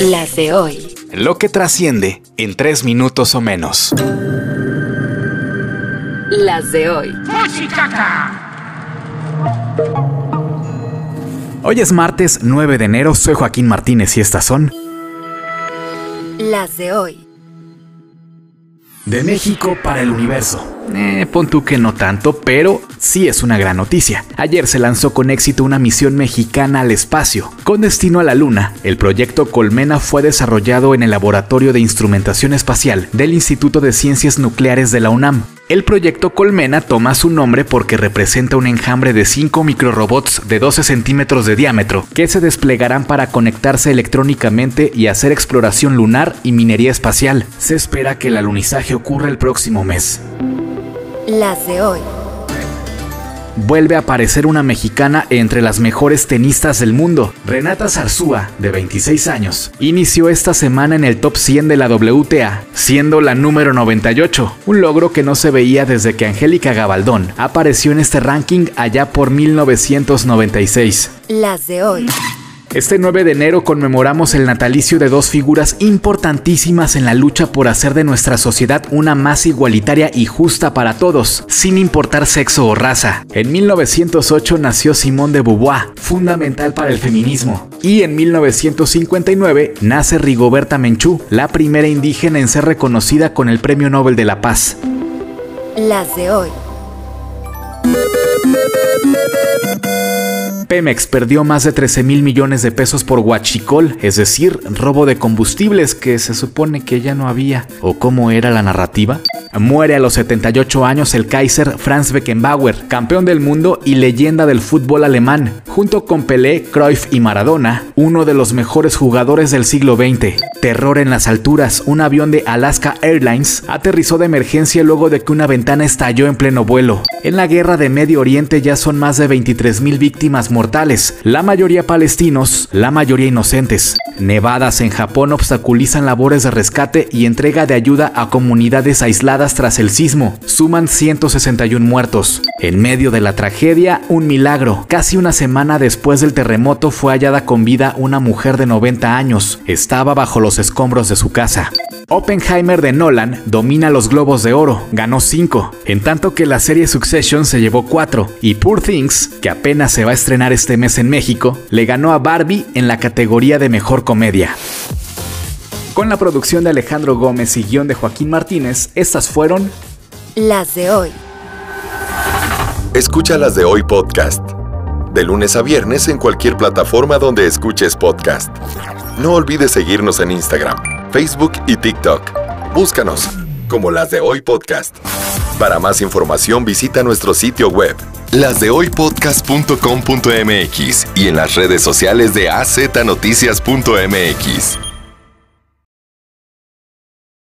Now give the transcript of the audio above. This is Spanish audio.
Las de hoy. Lo que trasciende en tres minutos o menos. Las de hoy. Hoy es martes 9 de enero, soy Joaquín Martínez y estas son Las de hoy. De México para el universo. Eh, pon tú que no tanto, pero sí es una gran noticia. Ayer se lanzó con éxito una misión mexicana al espacio. Con destino a la Luna, el proyecto Colmena fue desarrollado en el Laboratorio de Instrumentación Espacial del Instituto de Ciencias Nucleares de la UNAM. El proyecto Colmena toma su nombre porque representa un enjambre de 5 microrobots de 12 centímetros de diámetro que se desplegarán para conectarse electrónicamente y hacer exploración lunar y minería espacial. Se espera que el alunizaje ocurra el próximo mes. Las de hoy. Vuelve a aparecer una mexicana entre las mejores tenistas del mundo. Renata Zarzúa, de 26 años, inició esta semana en el top 100 de la WTA, siendo la número 98, un logro que no se veía desde que Angélica Gabaldón apareció en este ranking allá por 1996. Las de hoy. Este 9 de enero conmemoramos el natalicio de dos figuras importantísimas en la lucha por hacer de nuestra sociedad una más igualitaria y justa para todos, sin importar sexo o raza. En 1908 nació Simone de Beauvoir, fundamental para el feminismo. Y en 1959 nace Rigoberta Menchú, la primera indígena en ser reconocida con el Premio Nobel de la Paz. Las de hoy. Pemex perdió más de 13 mil millones de pesos por huachicol, es decir, robo de combustibles que se supone que ya no había. ¿O cómo era la narrativa? Muere a los 78 años el Kaiser Franz Beckenbauer, campeón del mundo y leyenda del fútbol alemán, junto con Pelé, Cruyff y Maradona, uno de los mejores jugadores del siglo XX. Terror en las alturas, un avión de Alaska Airlines aterrizó de emergencia luego de que una ventana estalló en pleno vuelo. En la guerra de Medio Oriente ya son más de 23 mil víctimas mortales, la mayoría palestinos, la mayoría inocentes. Nevadas en Japón obstaculizan labores de rescate y entrega de ayuda a comunidades aisladas tras el sismo. Suman 161 muertos. En medio de la tragedia, un milagro. Casi una semana después del terremoto fue hallada con vida una mujer de 90 años. Estaba bajo los escombros de su casa. Oppenheimer de Nolan domina los Globos de Oro, ganó 5, en tanto que la serie Succession se llevó 4 y Poor Things, que apenas se va a estrenar este mes en México, le ganó a Barbie en la categoría de Mejor Comedia. Con la producción de Alejandro Gómez y guion de Joaquín Martínez, estas fueron Las de hoy. Escucha las de hoy podcast. De lunes a viernes en cualquier plataforma donde escuches podcast. No olvides seguirnos en Instagram, Facebook y TikTok. Búscanos como las de hoy podcast. Para más información visita nuestro sitio web, lasdehoypodcast.com.mx y en las redes sociales de AZNoticias.mx.